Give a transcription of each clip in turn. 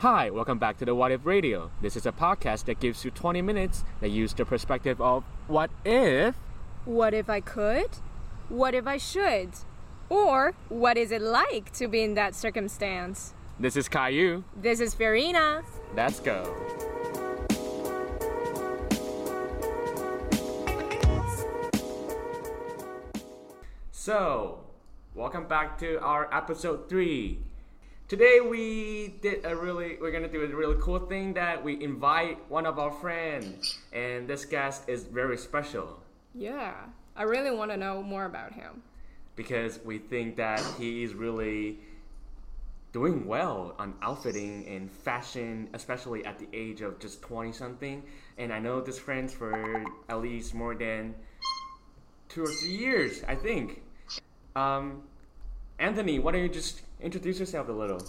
Hi, welcome back to the What If Radio. This is a podcast that gives you 20 minutes that use the perspective of what if. What if I could? What if I should? Or what is it like to be in that circumstance? This is Caillou. This is Farina. Let's go. So, welcome back to our episode 3. Today we did a really we're going to do a really cool thing that we invite one of our friends and this guest is very special Yeah, I really want to know more about him. because we think that he is really doing well on outfitting and fashion, especially at the age of just 20 something. And I know this friend for at least more than two or three years, I think. Um, Anthony, why don't you just introduce yourself a little?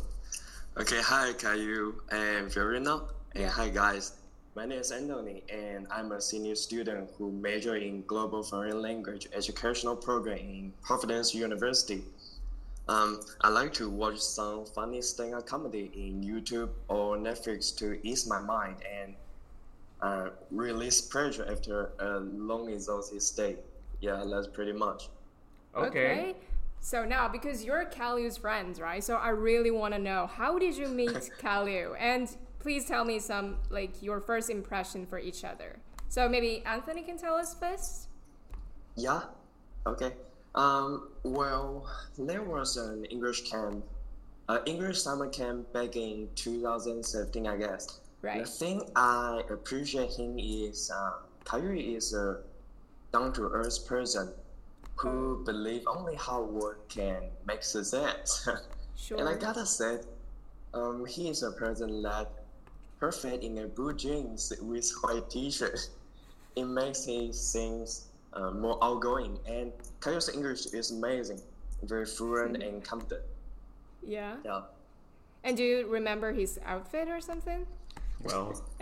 Okay, hi Caillou and Verena. And hi guys. My name is Anthony and I'm a senior student who major in global foreign language educational program in Providence University. Um, I like to watch some funny stand-up comedy in YouTube or Netflix to ease my mind and uh, release pressure after a long exhausted day. Yeah, that's pretty much. Okay. So now, because you're Caillou's friends, right? So I really want to know how did you meet Caillou? And please tell me some like your first impression for each other. So maybe Anthony can tell us first. Yeah. Okay. Um, well, there was an English camp, uh, English summer camp back in 2017, I guess. Right. The thing I appreciate him is um, is a down-to-earth person who believe only hard work can make success. Sure. and I gotta say, um, he is a person that perfect in a blue jeans with white t-shirt. It makes him seems uh, more outgoing, and Caillou's English is amazing, very fluent and confident. yeah. Yeah. And do you remember his outfit or something? Well,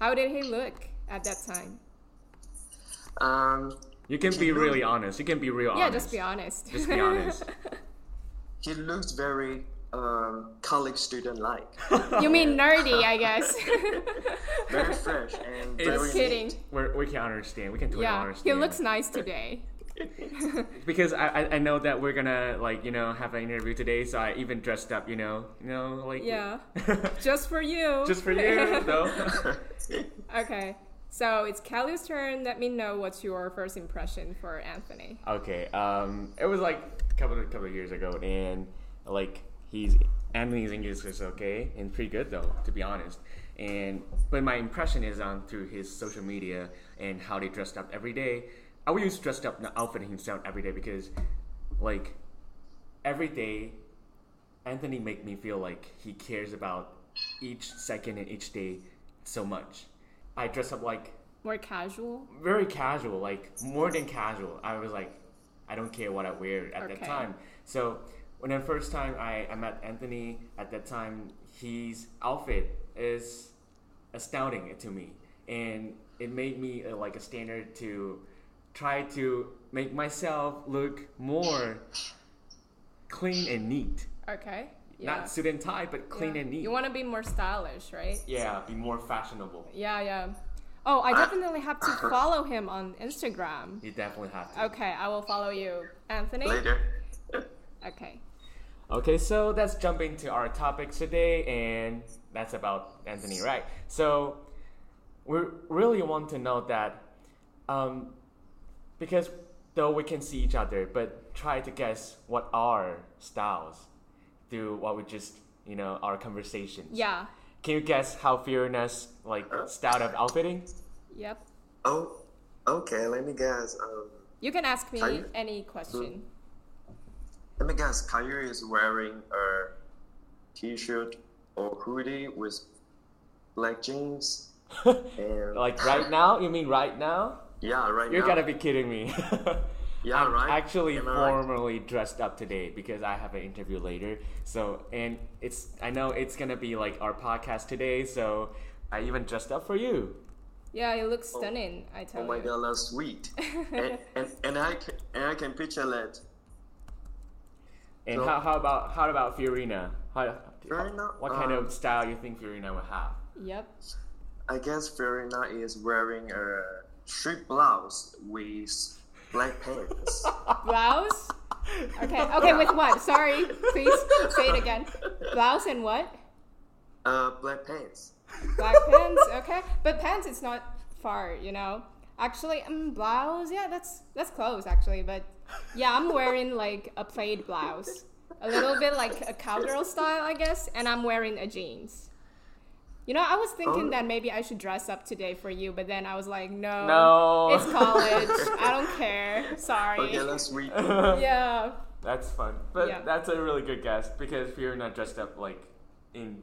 How did he look at that time? Um, you can be really honest. You can be real honest. Yeah, honest. just be honest. Just be honest. he looks very um, college student-like, you mean nerdy, I guess. very fresh and It's- very Just kidding. We're, we can understand. We can totally Yeah, he looks nice today. because I, I I know that we're gonna like you know have an interview today, so I even dressed up. You know, you know like Yeah. Just for you. just for you though. okay. So it's Kelly's turn. Let me know what's your first impression for Anthony. okay, um, it was like a couple of, couple of years ago, and like he's Anthony's English is okay and pretty good though, to be honest. And but my impression is on through his social media and how they dressed up every day. I would use dressed up, not outfitting himself every day because, like, every day, Anthony make me feel like he cares about each second and each day so much. I dress up like More casual. very casual, like more than casual. I was like, I don't care what I wear at that time. So when the first time I, I met Anthony, at that time his outfit is astounding to me, and it made me uh, like a standard to try to make myself look more clean and neat. Okay. Yeah. Not suit and tie, but clean Yeah. and neat. You want to be more stylish, right? yeah, be more fashionable. Yeah, yeah. Oh, I definitely have to follow him on Instagram. You definitely have to. Okay, I will follow you, Anthony. later. Okay. Okay, so let's jump into our topics today, and that's about Anthony, right? So we really want to know that um, because though we can see each other, but try to guess what our styles through what we just you know our conversations. Yeah. Can you guess how Fiona's like style of outfitting? Yep. Oh, okay. Let me guess. Um, You can ask me Are you- any question. let me guess. Caillou is wearing a t-shirt or hoodie with black jeans and like right now? You mean right now? yeah, right now You're now. gotta be kidding me. Yeah, I'm right. actually Am I right? formally dressed up today because I have an interview later. So, and it's I know it's gonna be like our podcast today. So, I even dressed up for you. Yeah, you look stunning. I tell you. Oh my you. god, that's sweet. and, and and I can and I can picture that. And So- how, how about how about Fiorina? How Fiorina, What kind um, of style you think Fiorina would have? Yep. I guess Fiorina is wearing a straight blouse with black pants. Blouse. Okay. Okay. With what? Sorry. Please say it again. Blouse and what? uh, black pants. Black pants. Okay. But pants, it's not far. You know. Actually, um, blouse. Yeah, that's that's close actually. But yeah, I'm wearing like a plaid blouse, a little bit like a cowgirl style, I guess, and I'm wearing a jeans. You know, I was oh. thinking Oh. that maybe I should dress up today for you, but then I was like, no, No. it's college. I don't care. Sorry. Okay, let's read. yeah. That's fun, but Yeah. that's a really good guess because you're not dressed up like in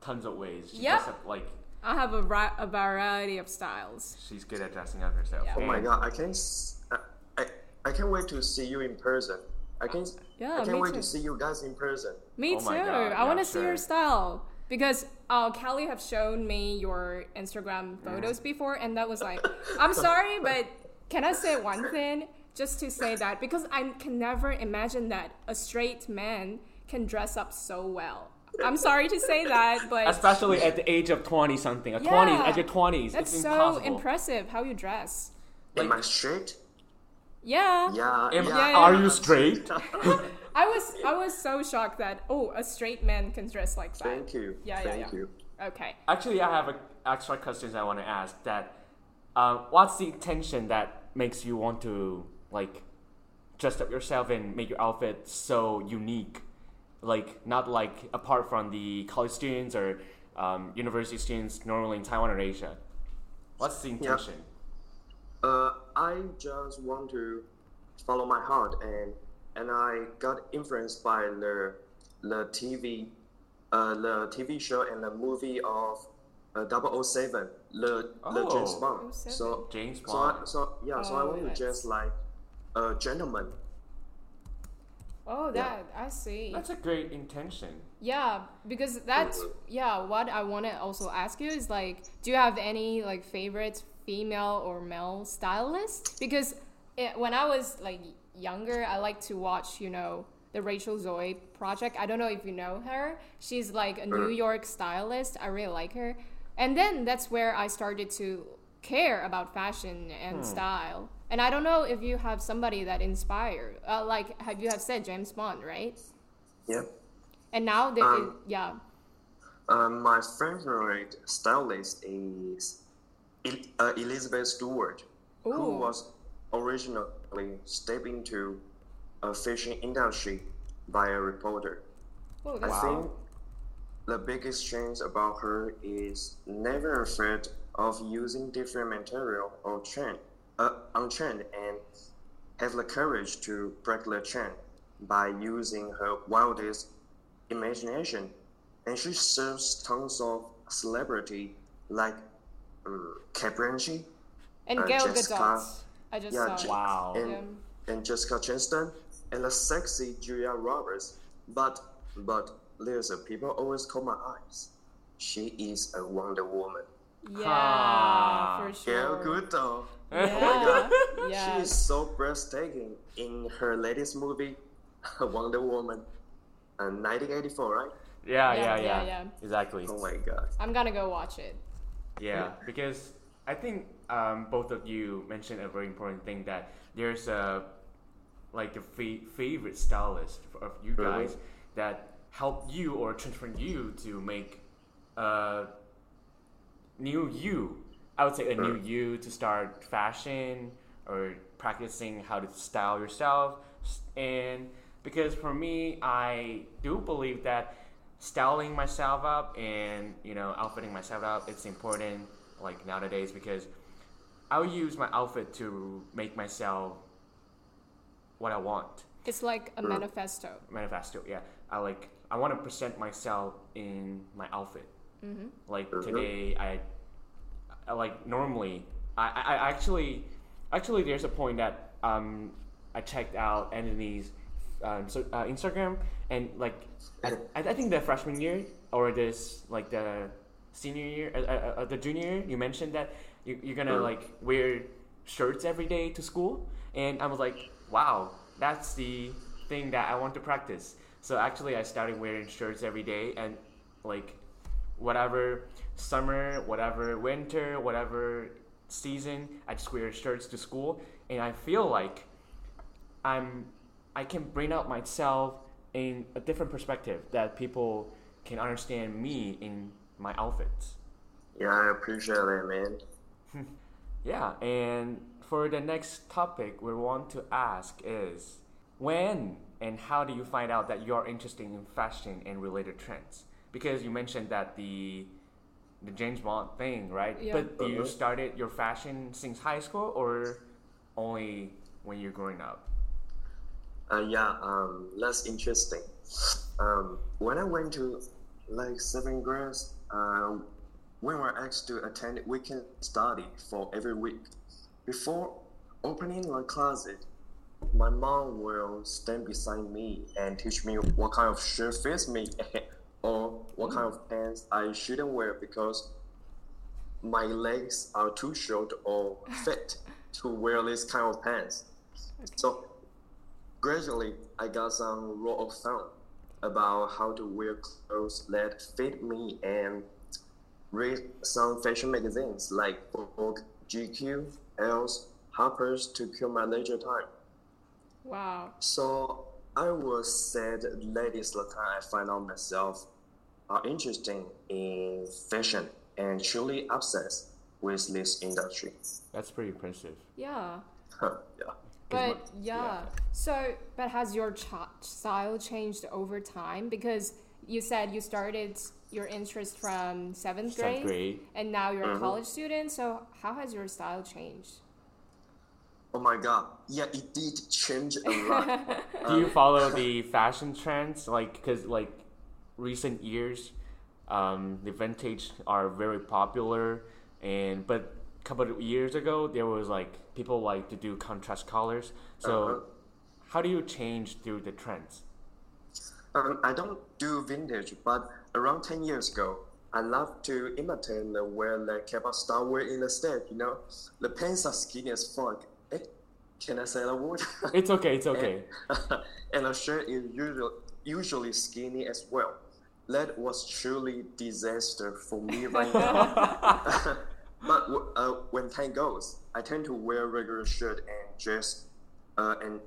tons of ways. She Yep. dressed up like I have a, ri- a variety of styles. she's good at dressing up herself. Yeah. Oh my god, I can't. s- I, I, I can't wait to see you in person. I can't. Yeah, I can't wait too. to see you guys in person. Me Oh too. God, I yeah, want to see sure. your style because uh, Kelly have shown me your Instagram photos before, and that was like, I'm sorry, but can I say one thing? Just to say that because I can never imagine that a straight man can dress up so well. I'm sorry to say that, but Especially at the age of twenty something, at Yeah. twenties, at your twenties, that's it's so impossible. impressive how you dress. Am I straight? Yeah. Yeah, Am- yeah. yeah. Are you straight? I was I was so shocked that oh a straight man can dress like that. Thank you. Yeah, yeah, Thank yeah. you. Okay. Actually, I have a extra questions I want to ask. That, uh, what's the intention that makes you want to like dress up yourself and make your outfit so unique? Like not like apart from the college students or um, university students normally in Taiwan or Asia. What's the intention? Uh, I just want to follow my heart, and and I got influenced by the the TV, uh, the TV show and the movie of uh, 007, the the James Oh. Bond. 007. So James so I, Bond. so yeah, so I Oh, want to that's- dress like a gentleman. Oh, that I see. That's a great intention. Yeah, because that's yeah. What I want to also ask you is like, do you have any like favorite female or male stylist? Because it, when I was like younger, I like to watch you know the Rachel Zoe project. I don't know if you know her. She's like a New York stylist. I really like her. And then that's where I started to care about fashion and style. And I don't know if you have somebody that inspired. Uh, like have you have said James Bond, right? Yeah. And now they, Um, yeah. Um, my favorite stylist is El- uh, Elizabeth Stewart, who was was originally stepped into a fashion industry by a reporter. Oh, I Wow. think the biggest change about her is never afraid of using different material or trend, uh, on trend and have the courage to break the trend by using her wildest imagination. And she serves tons of celebrity like um, and uh, Gal Jessica- Gadot. I just yeah, saw. Je- Wow. and, Yeah. and Jessica Chastain and the sexy Julia Roberts. But but there's a people always call my eyes. She is a Wonder Woman. Yeah, Ah. for sure. Yeah, good though. Yeah, She is so breathtaking in her latest movie, Wonder Woman, uh, 1984, right? Yeah, Yeah, yeah, yeah, yeah, yeah. Exactly. Oh my god. I'm gonna go watch it. Yeah, because I think um, both of you mentioned a very important thing that there's a like a fa- favorite stylist of you guys that help you or transform you to make a new you. I would say a new you to start fashion or practicing how to style yourself. And because for me, I do believe that styling myself up and you know outfitting myself up it's important like nowadays because I'll use my outfit to make myself what I want It's like a manifesto. manifesto yeah I like I want to present myself in my outfit like Mhm. today I, I like normally I, I, I actually actually there's a point that um I checked out Anthony's um, so, uh, Instagram and like I, I think the freshman year or this like the senior year uh, uh, uh, the junior year you mentioned that you, you're gonna like wear shirts every day to school and I was like wow that's the thing that I want to practice So actually, I started wearing shirts every day, and like whatever summer, whatever winter, whatever season, I just wear shirts to school, and I feel like I'm I can bring out myself in a different perspective that people can understand me in my outfits. Yeah, I appreciate that, man. Yeah, and for the next topic we want to ask is when and how do you find out that you're interested in fashion and related trends? Because you mentioned that the the James Bond thing, right? Yeah. But do you Uh-huh. started your fashion since high school or only when you're growing up? Uh, yeah, um, that's interesting. Um, when I went to like seventh grade, uh, we were asked to attend weekend study for every week. Before opening the closet, my mom will stand beside me and teach me what kind of shirt fits me or what kind of pants I shouldn't wear because my legs are too short or fit to wear this kind of pants. So gradually, I got some rule of thumb about how to wear clothes that fit me and read some fashion magazines like Vogue, GQ, Els, Harper's to kill my leisure time. Wow. So I was sad that is the time I find out myself are interested in fashion and truly obsessed with this industry. That's pretty impressive. Yeah. Huh, yeah. But yeah. So, but has your ch- style changed over time? Because you said you started your interest from seventh grade, Seventh grade. and now you're a Mhm. college student. So, how has your style changed? Oh my god. Yeah, it did change a lot. Do you follow the fashion trends? Like, because like recent years, um, the vintage are very popular, and but a couple of years ago there was like people like to do contrast colors. So, Uh-huh. how do you change through the trends? Um, I don't do vintage, but around 10 years ago, I love to imitate the wear the K-pop star wear in the stage, you know? The pants are skinny as fuck. Eh, can I say that word? It's okay. It's okay. and the shirt is usually, usually skinny as well. That was truly disaster for me right now. but uh, when time goes, I tend to wear regular shirt and dress uh, and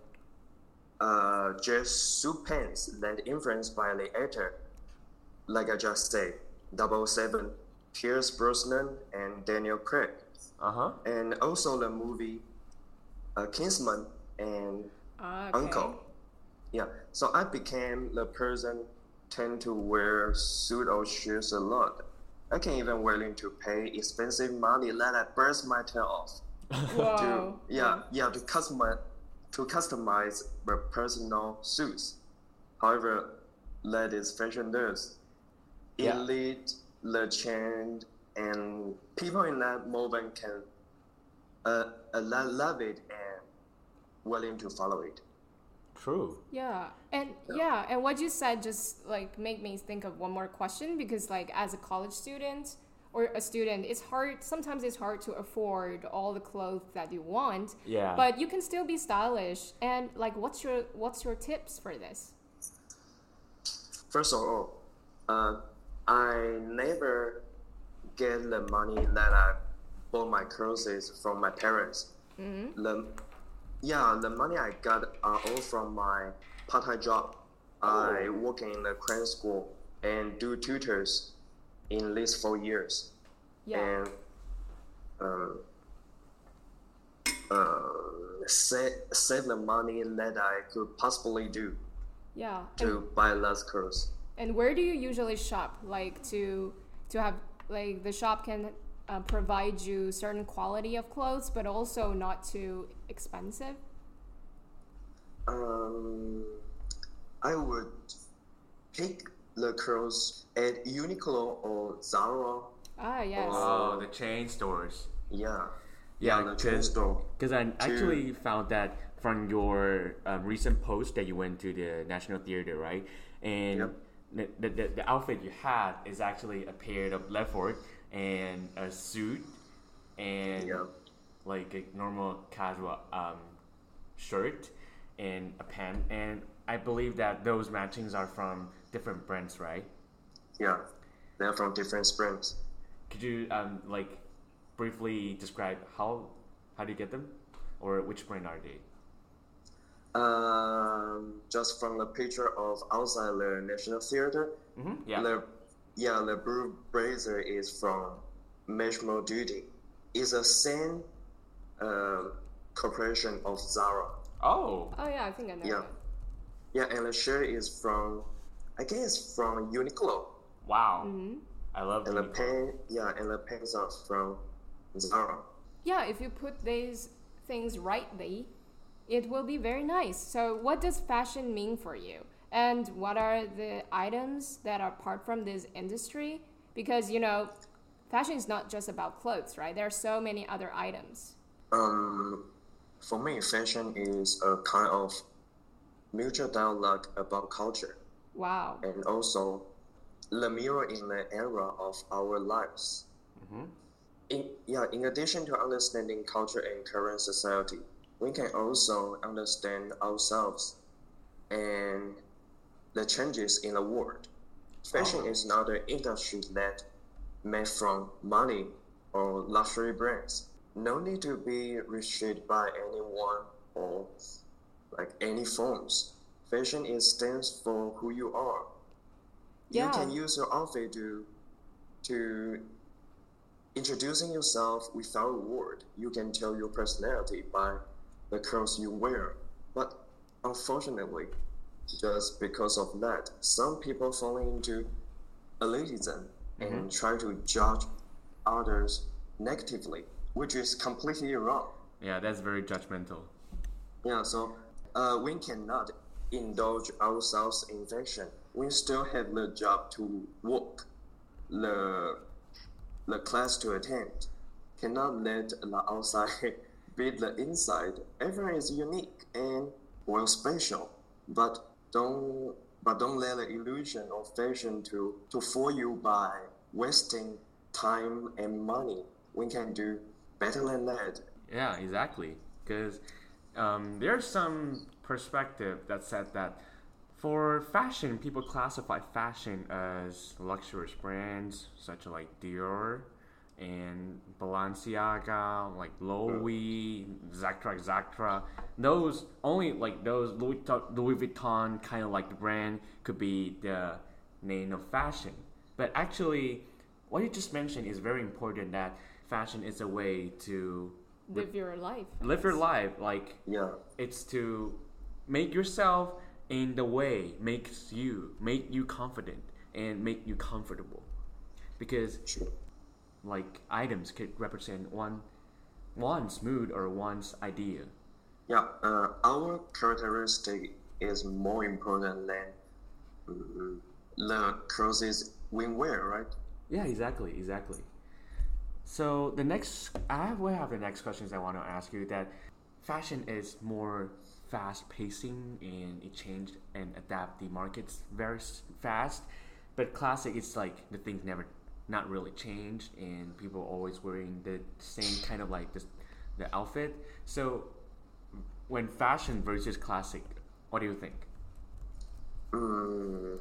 uh, dress suit pants that influenced by the actor, like I just said, 007, Pierce Brosnan, and Daniel Craig, Uh huh. and also the movie uh, Kingsman and Ah, okay. Uncle. Yeah, so I became the person tend to wear suit or shoes a lot. I can even willing to pay expensive money that I burst my tail off Whoa. to yeah yeah to customize to customize the personal suits. However, that is fashion does. Yeah. Elite, the trend, and people in that moment can uh, uh, love it and willing to follow it. True. Yeah, and yeah, and what you said just like make me think of one more question because like as a college student or a student, it's hard. Sometimes it's hard to afford all the clothes that you want. Yeah. But you can still be stylish. And like, what's your what's your tips for this? First of all, uh, I never get the money that I bought my clothes from my parents. The, yeah, the money I got are all from my part-time job. I work in the cram school and do tutors in least four years. Yeah. And um, uh, save, save the money that I could possibly do Yeah. And, to buy less clothes. and where do you usually shop? Like to to have like the shop can uh, provide you certain quality of clothes, but also not too expensive. Um, I would pick the clothes at Uniqlo or Zara. Ah, yes. Oh, the chain stores. Yeah. Yeah, the chain store. because store. I actually found that from your um, recent post that you went to the National Theater, right? And Yep. the, the, the, the outfit you had is actually a pair of leopard and a suit and Yeah. like a normal casual um, shirt and a pant. And I believe that those matchings are from different brands, right? Yeah, they're from different brands. Could you um, like briefly describe how how do you get them, or which brand are they? Um, just from the picture of outside the National Theater, Mm-hmm. Yeah. the yeah the blue blazer is from Massimo Dutti. It's a same uh, corporation of Zara. oh, Oh yeah, I think I know. Yeah. that. Yeah, and the shirt is from, I guess from Uniqlo. wow! Mhm. I love And the Uniqlo. pen, yeah, and the pants are from Zara. Yeah, if you put these things rightly, it will be very nice. So, what does fashion mean for you? And what are the items that are apart from this industry? Because, you know, fashion is not just about clothes, right? There are so many other items. Um, for me, fashion is a kind of mutual dialogue about culture, Wow. and also the mirror in the era of our lives. Mhm. In, yeah, in addition to understanding culture and current society, we can also understand ourselves and the changes in the world. Fashion Oh. is not an industry that made from money or luxury brands. No need to be restricted by anyone or like any forms. Fashion is stands for who you are. Yeah. You can use your outfit to to introducing yourself without a word. You can tell your personality by the clothes you wear. But unfortunately, just because of that, some people fall into elitism and try to judge others negatively, which is completely wrong. Yeah, that's very judgmental. Yeah, so uh, we cannot indulge ourselves in fashion. We still have the job to work, the the class to attend. Cannot let the outside beat the inside. Everyone is unique and well special, but don't but don't let the illusion of fashion to to fool you by wasting time and money. We can do better than that. Yeah, exactly. Because um, are some perspective that said that for fashion, people classify fashion as luxurious brands such as like Dior and Balenciaga, like Louis, Zactra, Zactra. Those only like those Louis, Louis Vuitton kind of like the brand could be the name of fashion. But actually, what you just mentioned is very important. That fashion is a way to Live your life. Live your life like Yeah. it's to make yourself in the way makes you make you confident and make you comfortable because Sure. like items could represent one one's mood or one's idea Yeah, uh, our characteristic is more important than mm, the clothes we wear, right? yeah exactly exactly so the next i have, will have the next questions i want to ask you that fashion is more fast pacing and it changed and adapt the markets very fast. But classic it's like the things never not really changed and people always wearing the same kind of like this the outfit. So when fashion versus classic what do you think? Mm,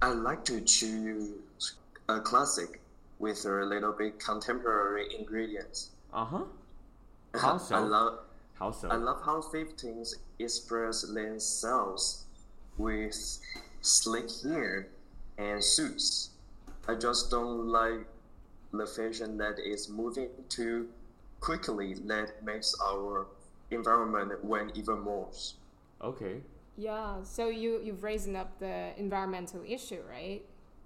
I like to choose a classic with a little bit contemporary ingredients. uh-huh. How so? I love how so I love how 15s express themselves with slick hair and suits. I just don't like the fashion that is moving too quickly that makes our environment went even worse. okay Yeah, so you, you've raised up the environmental issue, right?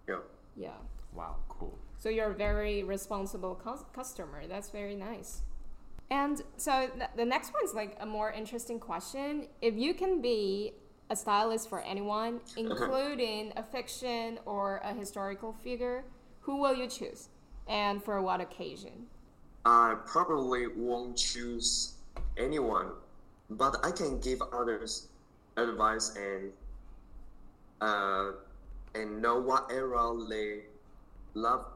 Yeah. Yeah. wow cool So you're a very responsible cus- customer. That's very nice. And so th- the next one's like a more interesting question. If you can be a stylist for anyone, including a fiction or a historical figure, who will you choose? And for what occasion? I probably won't choose anyone, but I can give others advice and uh, and know what era they love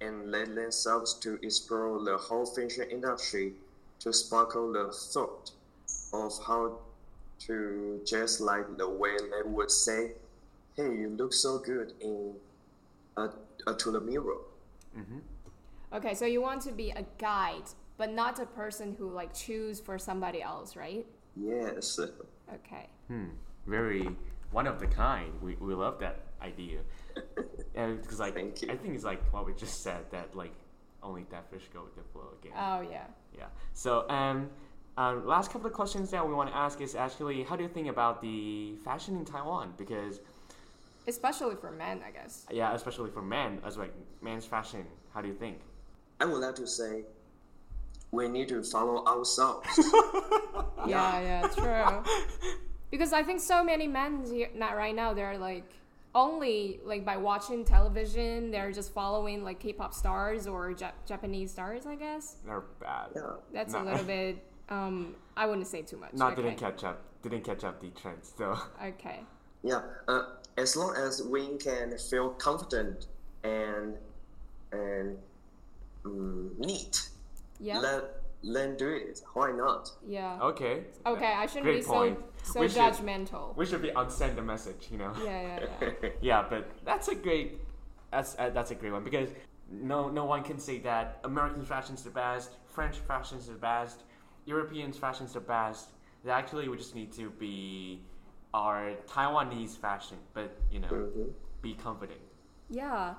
and let themselves to explore the whole fashion industry to sparkle the thought of how to just like the way they would say, "Hey, you look so good in uh, uh, to the mirror." Okay, so you want to be a guide, but not a person who like choose for somebody else, right? Yes. Okay. Hmm. Very one of the kind. We, we love that idea. And because like Thank you. I think it's like what we just said that like only that fish go with the flow again. Oh yeah. Yeah. So, um, um, last couple of questions that we want to ask is actually, how do you think about the fashion in Taiwan? Because, Especially for men, I guess. yeah, especially for men, as like men's fashion, how do you think? I would like to say we need to follow ourselves. Yeah, yeah, true. because I think so many men here, not right now, they're like only like by watching television, they're just following like K-pop stars or Jap- Japanese stars, I guess. They're bad. yeah. That's Nah. a little bit. Um, I wouldn't say too much. Not okay. didn't catch up. Didn't catch up the trends. So, Okay. Yeah, uh, as long as we can feel confident and and mm, neat, Yeah. let let do it. Why not? yeah. okay. Okay, I shouldn't Great be point. so so We should- judgmental. We should be on send the message, you know. yeah, yeah, yeah. Yeah, but that's a great that's uh, that's a great one because no no one can say that American fashion's the best, French fashion's the best, European fashion's the best. That actually we just need to be our Taiwanese fashion, but you know, Mhm. be confident. Yeah.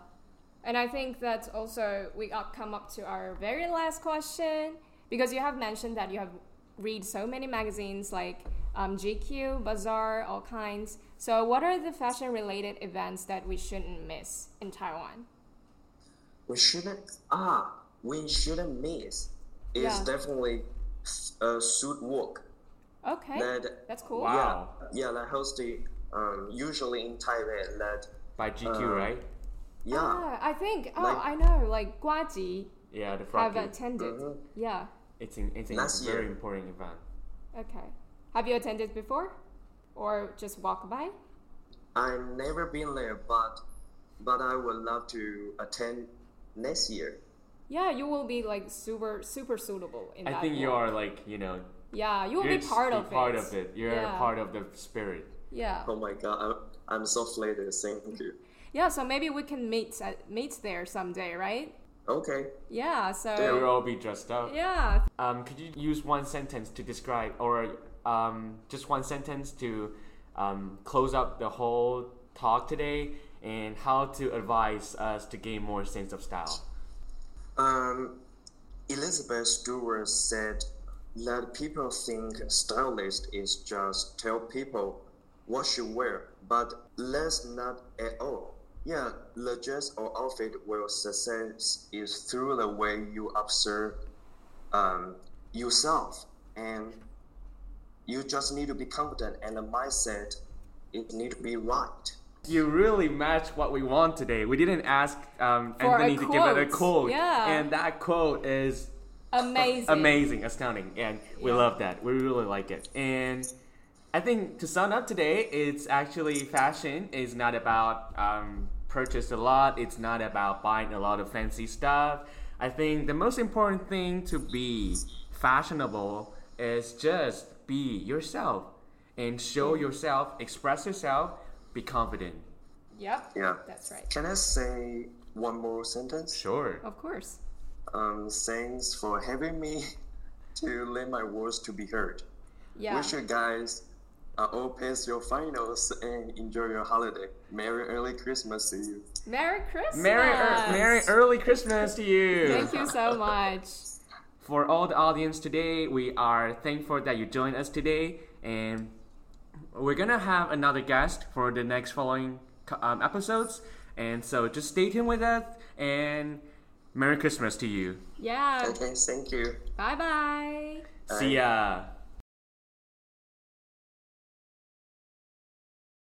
And I think that also we got come up to our very last question because you have mentioned that you have read so many magazines like um, GQ, Bazaar, all kinds. So what are the fashion related events that we shouldn't miss in Taiwan? We shouldn't ah we shouldn't miss. Is Yeah. definitely a suit walk Okay. that That's cool. Wow. yeah yeah that hosted um usually in Taipei that By GQ, Uh, right? yeah Ah, I think oh Like- I know like Guaji Yeah, the have froggy. attended. Mhm. Yeah. It's in, it's a Last very important event. Okay. Have you attended before? Or just walk by? I've never been there but but I would love to attend next year. Yeah, you will be like super super suitable in I that. think you are like you know Yeah, you will be part of part it. of it. You're yeah. part of the spirit. Yeah, Oh my god, I'm, I'm so flattered. Thank you. yeah. So maybe we can meet at, meet there someday, right? Okay. Yeah. So We will all be dressed up. yeah, Um, could you use one sentence to describe, or um, just one sentence to um, close up the whole talk today, and how to advise us to gain more sense of style? Um, Elizabeth Stewart said, "Let people think stylist is just tell people what should wear, but let's not at all. Yeah, the dress or outfit will success is through the way you observe um, yourself, and you just need to be confident, and the mindset it need to be right." You really match what we want today. We didn't ask um, Anthony to give it a quote. quote, Yeah. and that quote is amazing. amazing, astounding, and we Yeah. love that. We really like it. And I think to sum up today, it's actually fashion is not about um, purchase a lot. It's not about buying a lot of fancy stuff. I think the most important thing to be fashionable is just be yourself and show yourself, express yourself, be confident. Yep. Yeah. That's right. Can I say one more sentence? Sure. Of course. Um, thanks for having me to let my words to be heard. Yeah. Wish you guys uh, all pass your finals and enjoy your holiday. Merry early Christmas to you. Merry Christmas. Merry, er- Merry early Christmas to you. Thank you so much. For all the audience today, we are thankful that you joined us today, and we're gonna have another guest for the next following um, episodes. And so just stay tuned with us, and Merry Christmas to you. Yeah. Okay, thank you. Bye bye. See ya.